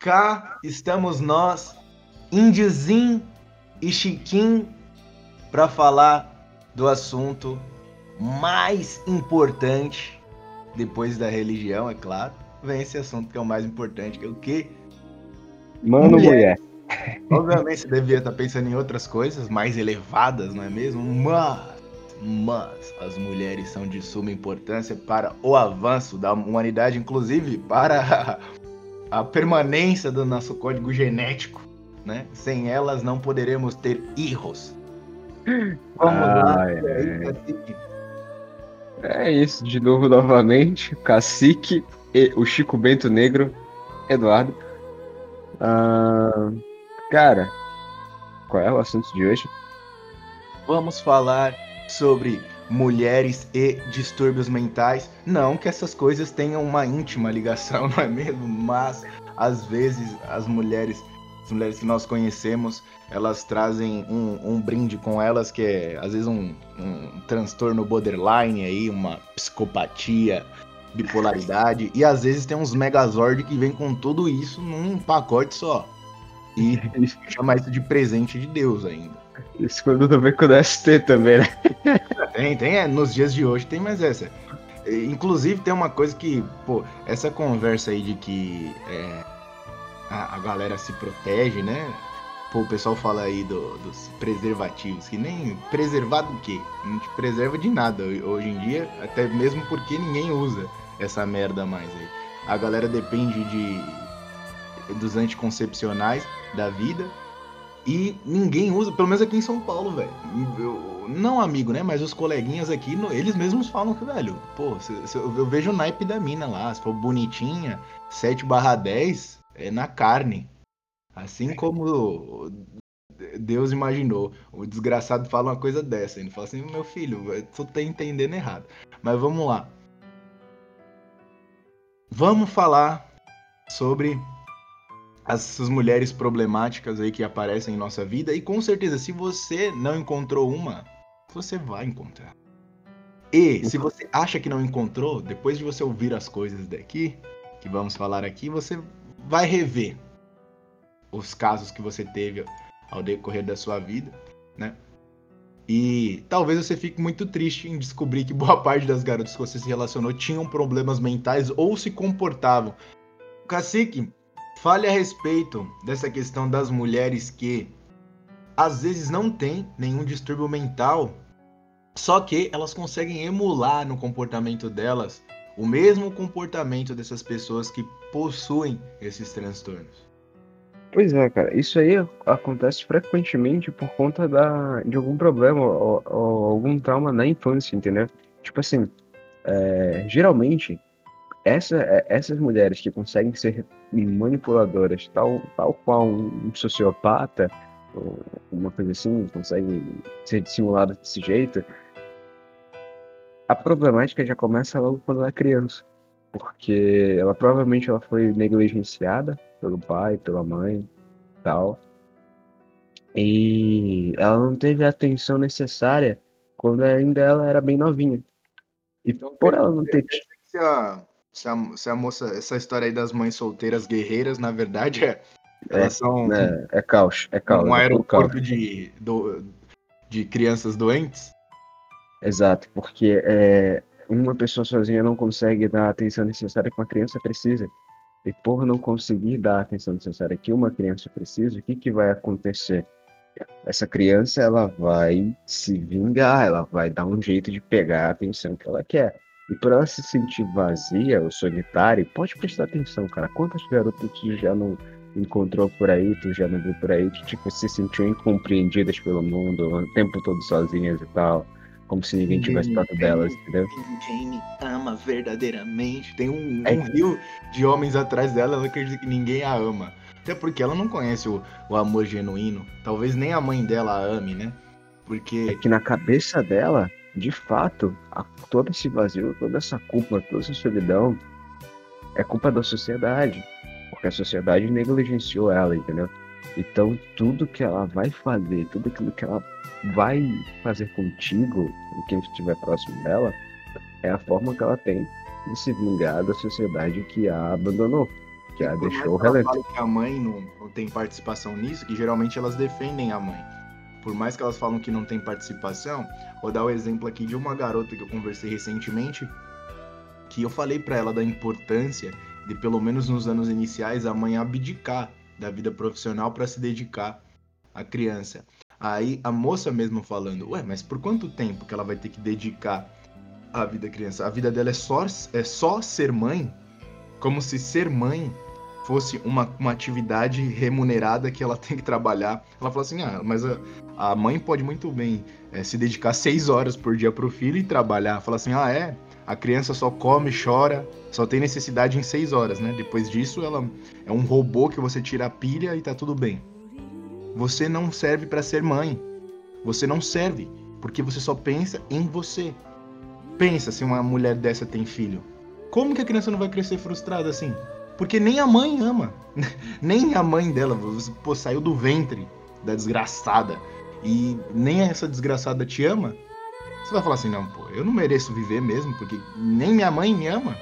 cá estamos nós, Indiozinho e Chiquinho, para falar do assunto mais importante, depois da religião, é claro. Vem esse assunto que é o mais importante, que é o quê? Mano, mulher. mulher. Obviamente você devia estar pensando em outras coisas mais elevadas, não é mesmo? Mas, mas as mulheres são de suma importância para o avanço da humanidade, inclusive para a permanência do nosso código genético, né? Sem elas não poderemos ter erros. Vamos ah, lá. É. é isso, de novo novamente, Cacique e o Chico Bento Negro, Eduardo. Ah, cara, qual é o assunto de hoje? Vamos falar sobre mulheres e distúrbios mentais. Não que essas coisas tenham uma íntima ligação, não é mesmo? Mas às vezes as mulheres, as mulheres que nós conhecemos, elas trazem um, um brinde com elas que é às vezes um, um transtorno borderline aí, uma psicopatia, bipolaridade e às vezes tem uns Megazord que vem com tudo isso num pacote só. E chama isso de presente de Deus ainda. Isso quando também com o ST também, né? Tem, tem, é, nos dias de hoje tem mais essa. Inclusive tem uma coisa que, pô, essa conversa aí de que é, a, a, galera se protege, né? Pô, o pessoal fala aí do, dos preservativos, que nem preservado do quê? Não te preserva de nada hoje em dia, até mesmo porque ninguém usa essa merda mais aí. A galera depende de dos anticoncepcionais da vida e ninguém usa, pelo menos aqui em São Paulo, velho. Não amigo, né? Mas os coleguinhas aqui, eles mesmos falam que, velho, pô, se, se, eu vejo o naipe da mina lá, se for bonitinha, 7 barra 10, é na carne. Assim como Deus imaginou. O desgraçado fala uma coisa dessa. Ele fala assim, meu filho, tu tá entendendo errado. Mas vamos lá. Vamos falar sobre essas mulheres problemáticas aí que aparecem em nossa vida. E com certeza, se você não encontrou uma, você vai encontrar. E se você acha que não encontrou, depois de você ouvir as coisas daqui, que vamos falar aqui, você vai rever os casos que você teve ao decorrer da sua vida, né? E talvez você fique muito triste em descobrir que boa parte das garotas que você se relacionou tinham problemas mentais ou se comportavam. Cacique, Fale a respeito dessa questão das mulheres que às vezes não têm nenhum distúrbio mental, só que elas conseguem emular no comportamento delas o mesmo comportamento dessas pessoas que possuem esses transtornos. Pois é, cara, isso aí acontece frequentemente por conta da, de algum problema ou, ou algum trauma na infância, entendeu? Tipo assim, é, geralmente essa, é, essas mulheres que conseguem ser manipuladoras, tal, tal qual um sociopata, uma coisa assim, consegue ser dissimulada desse jeito, a problemática já começa logo quando ela é criança. Porque ela provavelmente ela foi negligenciada pelo pai, pela mãe, tal. E ela não teve a atenção necessária quando ainda ela era bem novinha. E então, por ela não ter se a, se a moça, essa história aí das mães solteiras guerreiras, na verdade, é. é elas é, são. É, é caos, é caos. Um é aeroporto. De, do, de crianças doentes. Exato, porque é, uma pessoa sozinha não consegue dar a atenção necessária que uma criança precisa. E por não conseguir dar a atenção necessária que uma criança precisa, o que, que vai acontecer? Essa criança ela vai se vingar, ela vai dar um jeito de pegar a atenção que ela quer. E por ela se sentir vazia ou solitária, pode prestar atenção, cara. Quantas garotas tu já não encontrou por aí, tu já não viu por aí, que tipo, se sentiu incompreendidas pelo mundo, o tempo todo sozinhas e tal. Como se ninguém tivesse perto delas, entendeu? Ninguém me ama verdadeiramente. Tem um, é. um rio de homens atrás dela, ela acredita que ninguém a ama. Até porque ela não conhece o, o amor genuíno. Talvez nem a mãe dela a ame, né? Porque. É que na cabeça dela, de fato, a, todo esse vazio, toda essa culpa, toda essa solidão é culpa da sociedade, porque a sociedade negligenciou ela, entendeu? Então, tudo que ela vai fazer, tudo aquilo que ela vai fazer contigo, quem estiver próximo dela, é a forma que ela tem de se vingar da sociedade que a abandonou, que a Por deixou que a mãe não, não tem participação nisso, que geralmente elas defendem a mãe. Por mais que elas falam que não tem participação, vou dar o exemplo aqui de uma garota que eu conversei recentemente, que eu falei pra ela da importância de pelo menos nos anos iniciais a mãe abdicar da vida profissional para se dedicar à criança. Aí a moça mesmo falando, ué, mas por quanto tempo que ela vai ter que dedicar à vida da criança? A vida dela é só, é só ser mãe? Como se ser mãe fosse uma, uma atividade remunerada que ela tem que trabalhar. Ela fala assim, ah, mas a, a mãe pode muito bem é, se dedicar seis horas por dia pro filho e trabalhar. Fala assim, ah, é? A criança só come, chora, só tem necessidade em seis horas, né? Depois disso, ela é um robô que você tira a pilha e tá tudo bem. Você não serve para ser mãe. Você não serve, porque você só pensa em você. Pensa se uma mulher dessa tem filho. Como que a criança não vai crescer frustrada assim? Porque nem a mãe ama. nem a mãe dela, pô, saiu do ventre da desgraçada. E nem essa desgraçada te ama. Você vai falar assim, não, pô, eu não mereço viver mesmo, porque nem minha mãe me ama.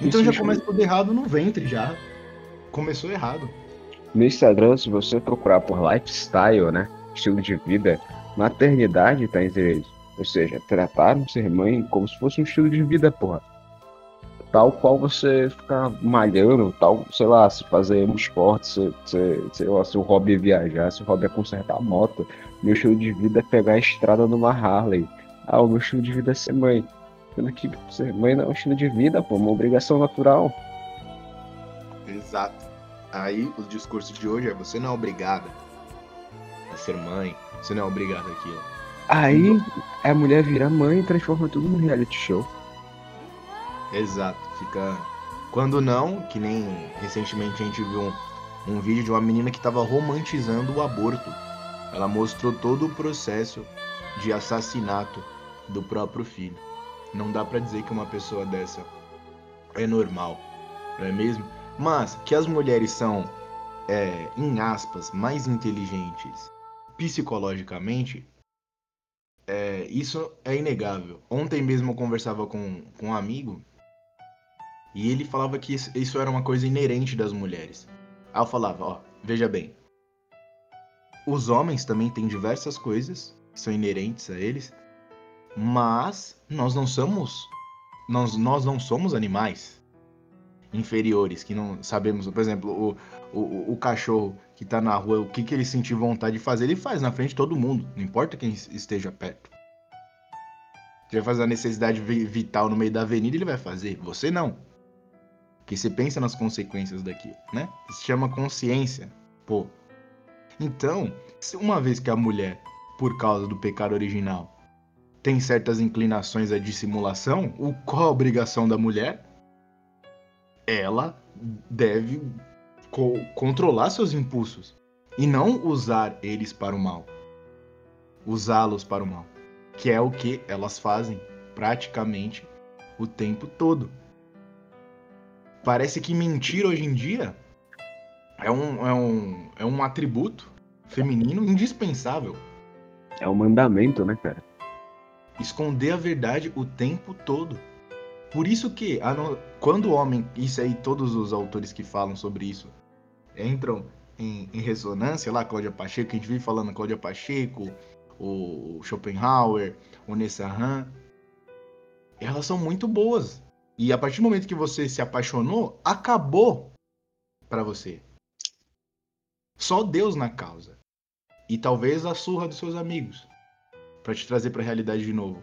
Então Isso já começa tudo errado no ventre, já. Começou errado. No Instagram, se você procurar por lifestyle, né? Estilo de vida, maternidade tá entre eles. Ou seja, trataram ser mãe como se fosse um estilo de vida, porra. Tal qual você ficar malhando, tal, sei lá, se fazer um esporte, se, se, sei lá, seu hobby é viajar, seu hobby é consertar a moto. Meu estilo de vida é pegar a estrada numa Harley. Ah, o meu estilo de vida é ser mãe. Sendo que ser mãe não é um estilo de vida, pô, é uma obrigação natural. Exato. Aí o discurso de hoje é você não é obrigada a ser mãe, você não é obrigada àquilo. Aí a mulher vira mãe e transforma tudo num reality show. Exato. Fica. Quando não, que nem recentemente a gente viu um, um vídeo de uma menina que estava romantizando o aborto. Ela mostrou todo o processo de assassinato do próprio filho. Não dá pra dizer que uma pessoa dessa é normal, não é mesmo? Mas que as mulheres são, é, em aspas, mais inteligentes psicologicamente, é, isso é inegável. Ontem mesmo eu conversava com, com um amigo e ele falava que isso, era uma coisa inerente das mulheres. Aí eu falava, ó, veja bem. Os homens também têm diversas coisas que são inerentes a eles, mas nós não somos nós, nós não somos animais inferiores que não sabemos, por exemplo, o, o, o cachorro que tá na rua, o que, que ele sentir vontade de fazer, ele faz na frente de todo mundo, não importa quem esteja perto. Se vai fazer a necessidade vital no meio da avenida, ele vai fazer. Você não. Porque você pensa nas consequências daquilo, né? Isso se chama consciência. Pô. Então, uma vez que a mulher, por causa do pecado original, tem certas inclinações à dissimulação, o, qual a obrigação da mulher? Ela deve co controlar seus impulsos e não usar eles para o mal. Usá-los para o mal. Que é o que elas fazem praticamente o tempo todo. Parece que mentir hoje em dia é um, é um, é um atributo feminino indispensável. É um mandamento, né, cara? Esconder a verdade o tempo todo. Por isso que, quando o homem, isso aí, todos os autores que falam sobre isso entram em, em ressonância, lá, Cláudia Pacheco, a gente vive falando, Cláudia Pacheco, o Schopenhauer, o Nessahan, elas são muito boas. E a partir do momento que você se apaixonou, acabou para você. Só Deus na causa. E talvez a surra dos seus amigos para te trazer para a realidade de novo.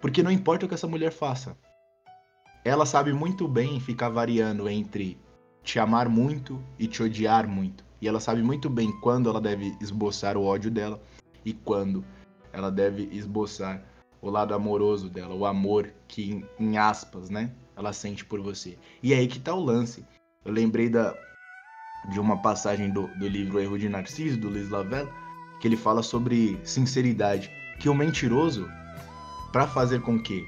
Porque não importa o que essa mulher faça. Ela sabe muito bem ficar variando entre te amar muito e te odiar muito. E ela sabe muito bem quando ela deve esboçar o ódio dela e quando ela deve esboçar o lado amoroso dela, o amor que, em aspas, né, ela sente por você. E é aí que tá o lance. Eu lembrei da, de uma passagem do, do livro Erro de Narciso, do Luiz Lavelle, que ele fala sobre sinceridade. Que o mentiroso, para fazer com que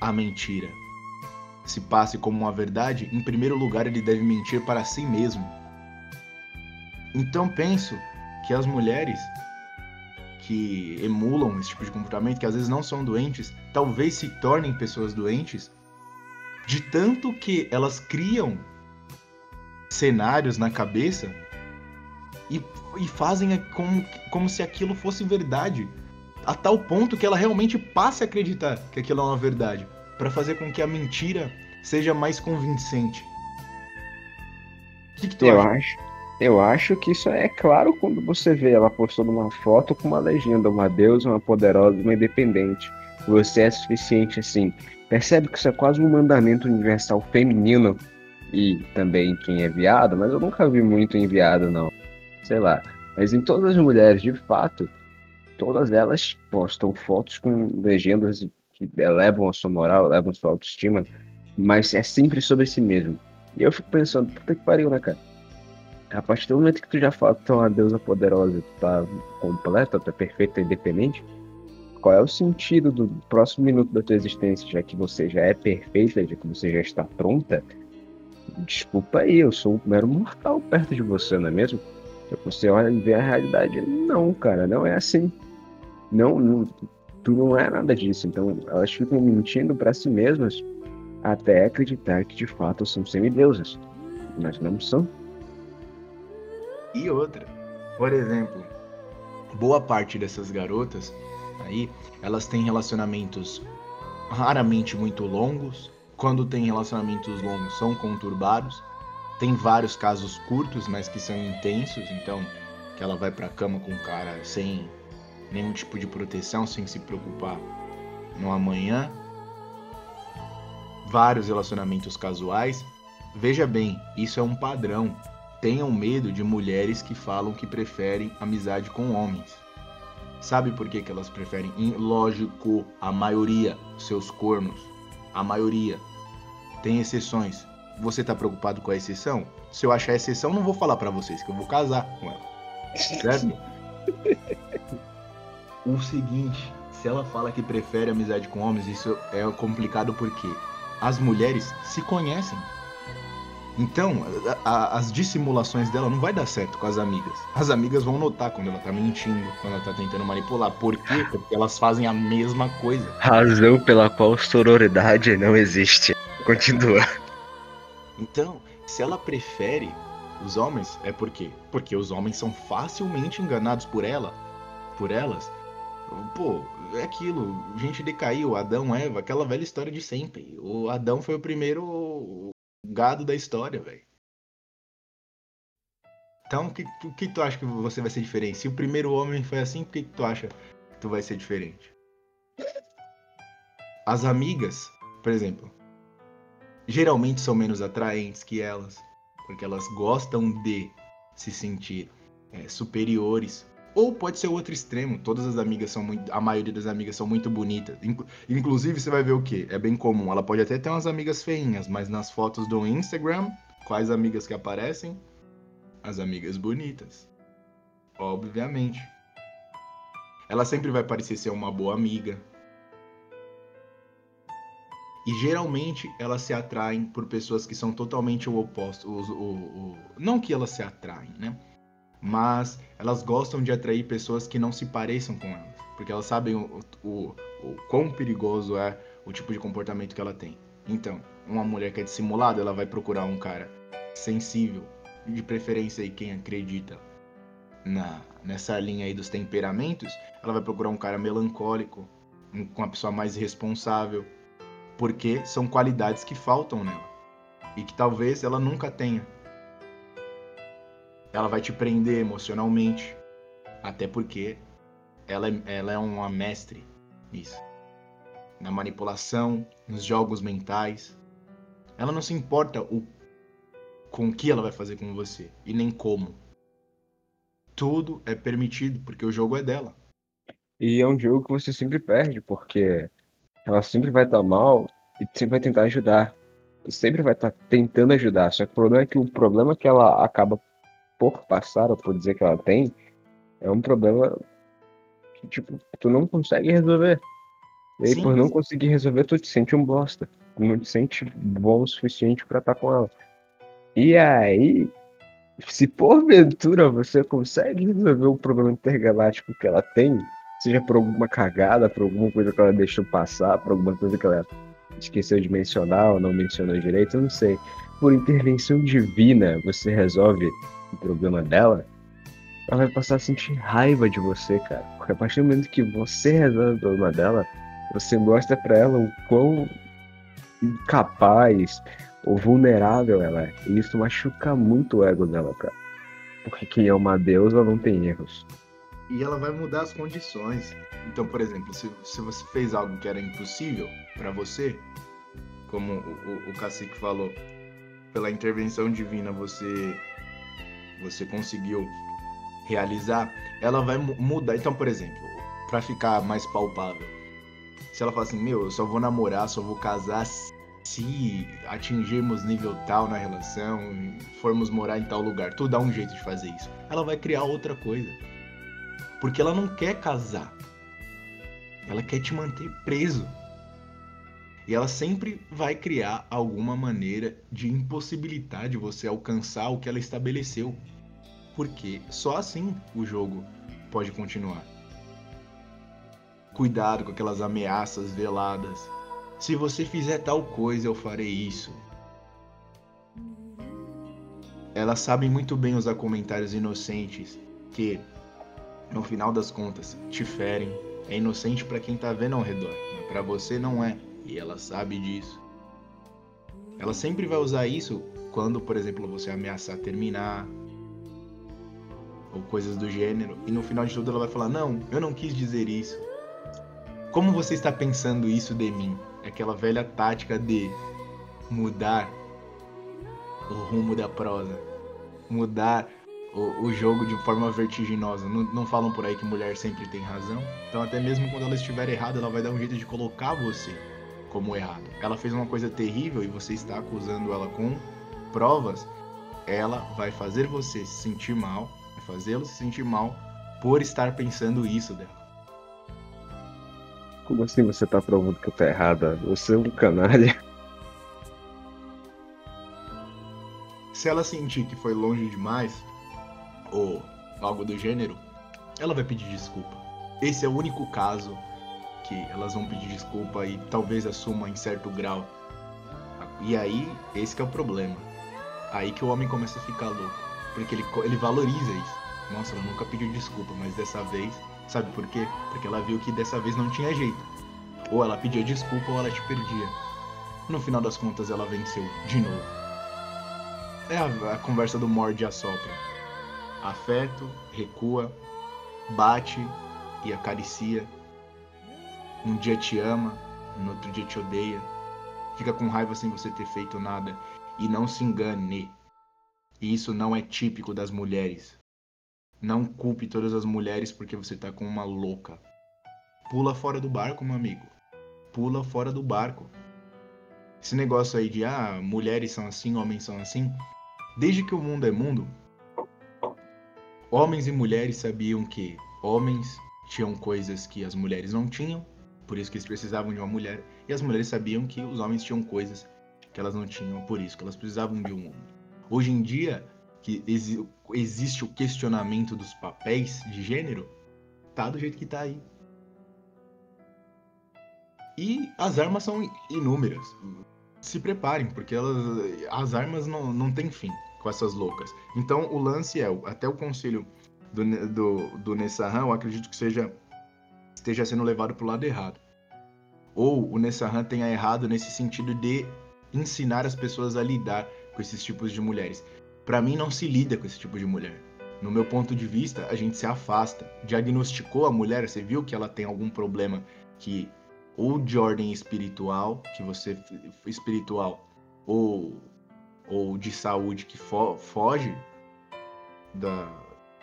a mentira se passe como uma verdade, em primeiro lugar ele deve mentir para si mesmo. Então penso que as mulheres que emulam esse tipo de comportamento, que às vezes não são doentes, talvez se tornem pessoas doentes de tanto que elas criam cenários na cabeça e, e fazem como, como se aquilo fosse verdade. A tal ponto que ela realmente passe a acreditar que aquilo é uma verdade. para fazer com que a mentira seja mais convincente. O que, que tu eu acha? acho? Eu acho que isso é claro quando você vê ela postando uma foto com uma legenda, uma deusa, uma poderosa, uma independente. Você é suficiente assim. Percebe que isso é quase um mandamento universal feminino e também quem é viado, mas eu nunca vi muito em viado, não. Sei lá. Mas em todas as mulheres, de fato, todas elas postam fotos com legendas que elevam a sua moral, elevam a sua autoestima, mas é sempre sobre si mesmo. E eu fico pensando, puta que pariu, né, cara? A partir do momento que tu já fala tu é uma deusa poderosa, tu tá completa, tu é perfeita independente, qual é o sentido do próximo minuto da tua existência, já que você já é perfeita, já que você já está pronta? Desculpa aí, eu sou um mero mortal perto de você, não é mesmo? Você olha e vê a realidade. Não, cara, não é assim. Não, não tu não é nada disso. Então, elas ficam mentindo para si mesmas até acreditar que de fato são semideusas. Mas não são. E outra, por exemplo, boa parte dessas garotas aí, elas têm relacionamentos raramente muito longos. Quando tem relacionamentos longos, são conturbados. Tem vários casos curtos, mas que são intensos, então que ela vai pra cama com o cara sem nenhum tipo de proteção, sem se preocupar no amanhã. Vários relacionamentos casuais. Veja bem, isso é um padrão. Tenham medo de mulheres que falam que preferem amizade com homens. Sabe por que, que elas preferem? Lógico, a maioria, seus cornos. A maioria. Tem exceções. Você tá preocupado com a exceção? Se eu achar exceção, não vou falar para vocês que eu vou casar com ela. Certo? o seguinte, se ela fala que prefere amizade com homens, isso é complicado porque as mulheres se conhecem. Então, a, a, as dissimulações dela não vai dar certo com as amigas. As amigas vão notar quando ela tá mentindo, quando ela tá tentando manipular. Por quê? Porque elas fazem a mesma coisa. Razão pela qual sororidade não existe. Continua. Então, se ela prefere os homens, é por quê? Porque os homens são facilmente enganados por ela, por elas. Pô, é aquilo, gente decaiu, Adão, Eva, aquela velha história de sempre. O Adão foi o primeiro gado da história, velho. Então, o que, que tu acha que você vai ser diferente? Se o primeiro homem foi assim, por que, que tu acha que tu vai ser diferente? As amigas, por exemplo, geralmente são menos atraentes que elas, porque elas gostam de se sentir é, superiores. Ou pode ser outro extremo, todas as amigas são muito. A maioria das amigas são muito bonitas. Inclusive, você vai ver o que? É bem comum. Ela pode até ter umas amigas feinhas, mas nas fotos do Instagram, quais amigas que aparecem? As amigas bonitas. Obviamente. Ela sempre vai parecer ser uma boa amiga. E geralmente elas se atraem por pessoas que são totalmente o oposto. O, o, o, não que elas se atraem, né? Mas elas gostam de atrair pessoas que não se pareçam com elas, porque elas sabem o, o, o quão perigoso é o tipo de comportamento que ela tem. Então, uma mulher que é dissimulada, ela vai procurar um cara sensível, de preferência aí quem acredita na nessa linha aí dos temperamentos, ela vai procurar um cara melancólico, um, uma pessoa mais responsável, porque são qualidades que faltam nela e que talvez ela nunca tenha. Ela vai te prender emocionalmente. Até porque ela é, ela é uma mestre nisso. Na manipulação, nos jogos mentais. Ela não se importa o com o que ela vai fazer com você e nem como. Tudo é permitido porque o jogo é dela. E é um jogo que você sempre perde, porque ela sempre vai estar mal e sempre vai tentar ajudar. Sempre vai estar tentando ajudar. Só que o problema é que o problema que ela acaba por passar ou por dizer que ela tem, é um problema que, tipo, tu não consegue resolver. E aí, Sim. por não conseguir resolver, tu te sente um bosta. Tu não te sente bom o suficiente para estar com ela. E aí, se porventura você consegue resolver o problema intergaláctico que ela tem, seja por alguma cagada, por alguma coisa que ela deixou passar, por alguma coisa que ela esqueceu de mencionar ou não mencionou direito, eu não sei. Por intervenção divina você resolve o problema dela, ela vai passar a sentir raiva de você, cara. Porque a partir do momento que você resolve o problema dela, você mostra para ela o quão incapaz ou vulnerável ela é. E isso machuca muito o ego dela, cara. Porque quem é uma deusa não tem erros. E ela vai mudar as condições. Então, por exemplo, se, se você fez algo que era impossível para você, como o, o, o cacique falou, pela intervenção divina você você conseguiu realizar, ela vai mudar. Então, por exemplo, para ficar mais palpável, se ela fala assim, meu, eu só vou namorar, só vou casar se atingirmos nível tal na relação, formos morar em tal lugar, tu dá um jeito de fazer isso. Ela vai criar outra coisa. Porque ela não quer casar. Ela quer te manter preso. E ela sempre vai criar alguma maneira de impossibilitar de você alcançar o que ela estabeleceu. Porque só assim o jogo pode continuar. Cuidado com aquelas ameaças veladas. Se você fizer tal coisa, eu farei isso. Elas sabem muito bem usar comentários inocentes que, no final das contas, te ferem. É inocente para quem tá vendo ao redor, para você não é, e ela sabe disso. Ela sempre vai usar isso quando, por exemplo, você ameaçar terminar, ou coisas do gênero, e no final de tudo ela vai falar: Não, eu não quis dizer isso. Como você está pensando isso de mim? Aquela velha tática de mudar o rumo da prosa, mudar o, o jogo de forma vertiginosa. Não, não, falam por aí que mulher sempre tem razão. Então, até mesmo quando ela estiver errada, ela vai dar um jeito de colocar você como errado. Ela fez uma coisa terrível e você está acusando ela com provas. Ela vai fazer você se sentir mal, vai fazê-lo se sentir mal por estar pensando isso dela. Como assim você tá provando que eu tô errada? Você é um canalha. Se ela sentir que foi longe demais, ou algo do gênero, ela vai pedir desculpa. Esse é o único caso que elas vão pedir desculpa e talvez assuma em certo grau. E aí, esse é o problema. Aí que o homem começa a ficar louco. Porque ele, ele valoriza isso. Nossa, ela nunca pediu desculpa, mas dessa vez Sabe por quê? Porque ela viu que dessa vez não tinha jeito. Ou ela pedia desculpa ou ela te perdia. No final das contas, ela venceu de novo. É a, a conversa do morde e assopra. Afeto, recua, bate e acaricia. Um dia te ama, no outro dia te odeia. Fica com raiva sem você ter feito nada. E não se engane. E isso não é típico das mulheres. Não culpe todas as mulheres porque você tá com uma louca. Pula fora do barco, meu amigo. Pula fora do barco. Esse negócio aí de ah, mulheres são assim, homens são assim. Desde que o mundo é mundo, homens e mulheres sabiam que homens tinham coisas que as mulheres não tinham, por isso que eles precisavam de uma mulher, e as mulheres sabiam que os homens tinham coisas que elas não tinham, por isso que elas precisavam de um homem. Hoje em dia, que exi existe o questionamento dos papéis de gênero, tá do jeito que tá aí. E as armas são inúmeras. Se preparem, porque elas, as armas não, não têm fim com essas loucas. Então o lance é, até o conselho do, do, do Nessahan, eu acredito que seja esteja sendo levado para o lado errado. Ou o Nessahan tenha errado nesse sentido de ensinar as pessoas a lidar com esses tipos de mulheres. Para mim, não se lida com esse tipo de mulher. No meu ponto de vista, a gente se afasta. Diagnosticou a mulher, você viu que ela tem algum problema que ou de ordem espiritual, que você espiritual ou ou de saúde que fo, foge da,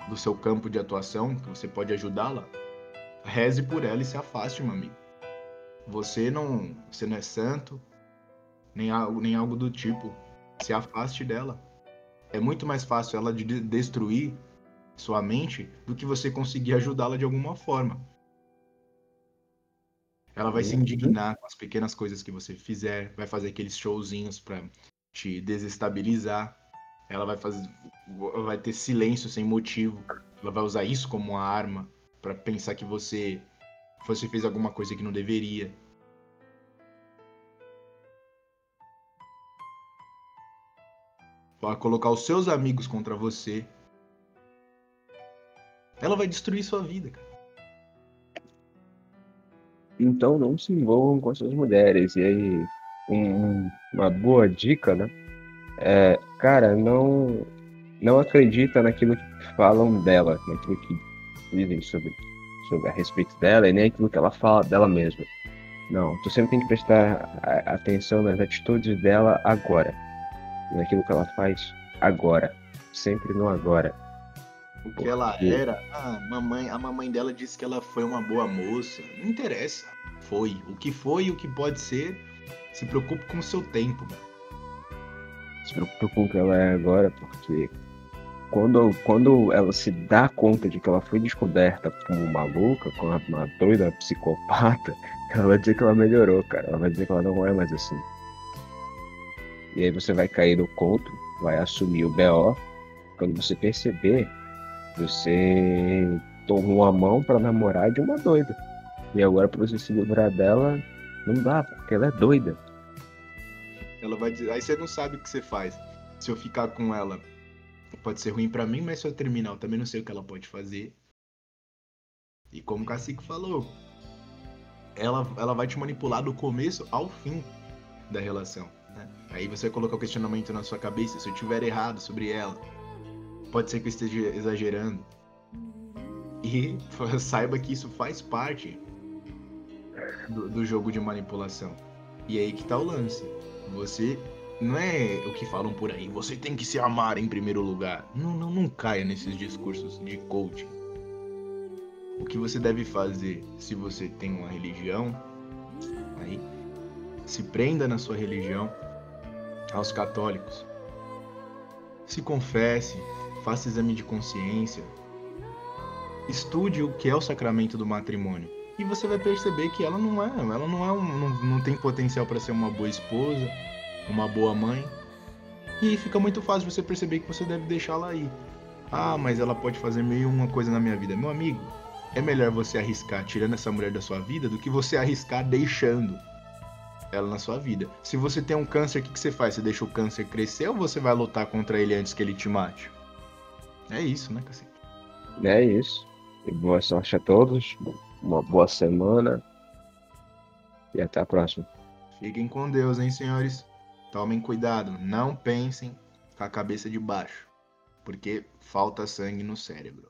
do seu campo de atuação, que você pode ajudá-la, reze por ela e se afaste, meu amigo. Você não, você não é santo, nem algo, nem algo do tipo. Se afaste dela é muito mais fácil ela de destruir sua mente do que você conseguir ajudá-la de alguma forma. Ela vai se uhum. indignar com as pequenas coisas que você fizer, vai fazer aqueles showzinhos para te desestabilizar. Ela vai fazer vai ter silêncio sem motivo. Ela vai usar isso como uma arma para pensar que você você fez alguma coisa que não deveria. para colocar os seus amigos contra você, ela vai destruir sua vida, cara. Então não se envolvam com essas mulheres. E aí, um- uma boa dica, né? É, cara, não, não acredita naquilo que falam dela, naquilo que dizem sobre, sobre a respeito dela e nem aquilo que ela fala dela mesma. Não, tu sempre tem que prestar a- atenção nas atitudes dela agora, naquilo que ela faz agora, sempre no agora. O que ela era, ah, mamãe, a mamãe dela disse que ela foi uma boa moça. Não interessa. Foi. O que foi e o que pode ser, se preocupe com o seu tempo, mano. se preocupa com o que ela é agora, porque quando, quando ela se dá conta de que ela foi descoberta como maluca, como uma, doida psicopata, ela vai dizer que ela melhorou, cara. Ela vai dizer que ela não é mais assim. E aí você vai cair no conto, vai assumir o BO. Quando você perceber, você tomou a mão pra namorar de uma doida. E agora pra você se livrar dela, não dá, porque ela é doida. Ela vai dizer, aí você não sabe o que você faz. Se eu ficar com ela, pode ser ruim pra mim, mas se eu terminar, eu também não sei o que ela pode fazer. E como o Cacique falou, ela, ela vai te manipular do começo ao fim da relação. né? Aí você vai colocar o questionamento na sua cabeça, se eu tiver errado sobre ela, pode ser que eu esteja exagerando. E saiba que isso faz parte do, do jogo de manipulação. E aí que tá o lance. Você não é o que falam por aí, você tem que se amar em primeiro lugar. Não, não, não caia nesses discursos de coaching. O que você deve fazer se você tem uma religião, aí se prenda na sua religião aos católicos. Se confesse, faça exame de consciência. Estude o que é o sacramento do matrimônio. E você vai perceber que ela não é, ela não é um, não, não tem potencial para ser uma boa esposa, uma boa mãe. E fica muito fácil você perceber que você deve deixá-la aí. Ah, mas ela pode fazer meio uma coisa na minha vida. Meu amigo, é melhor você arriscar tirando essa mulher da sua vida do que você arriscar deixando ela na sua vida. Se você tem um câncer, o que, que você faz? Você deixa o câncer crescer ou você vai lutar contra ele antes que ele te mate? É isso, né, cacete? É isso. E boa sorte a todos. Uma boa semana. E até a próxima. Fiquem com Deus, hein, senhores? Tomem cuidado, não pensem com a cabeça de baixo, porque falta sangue no cérebro.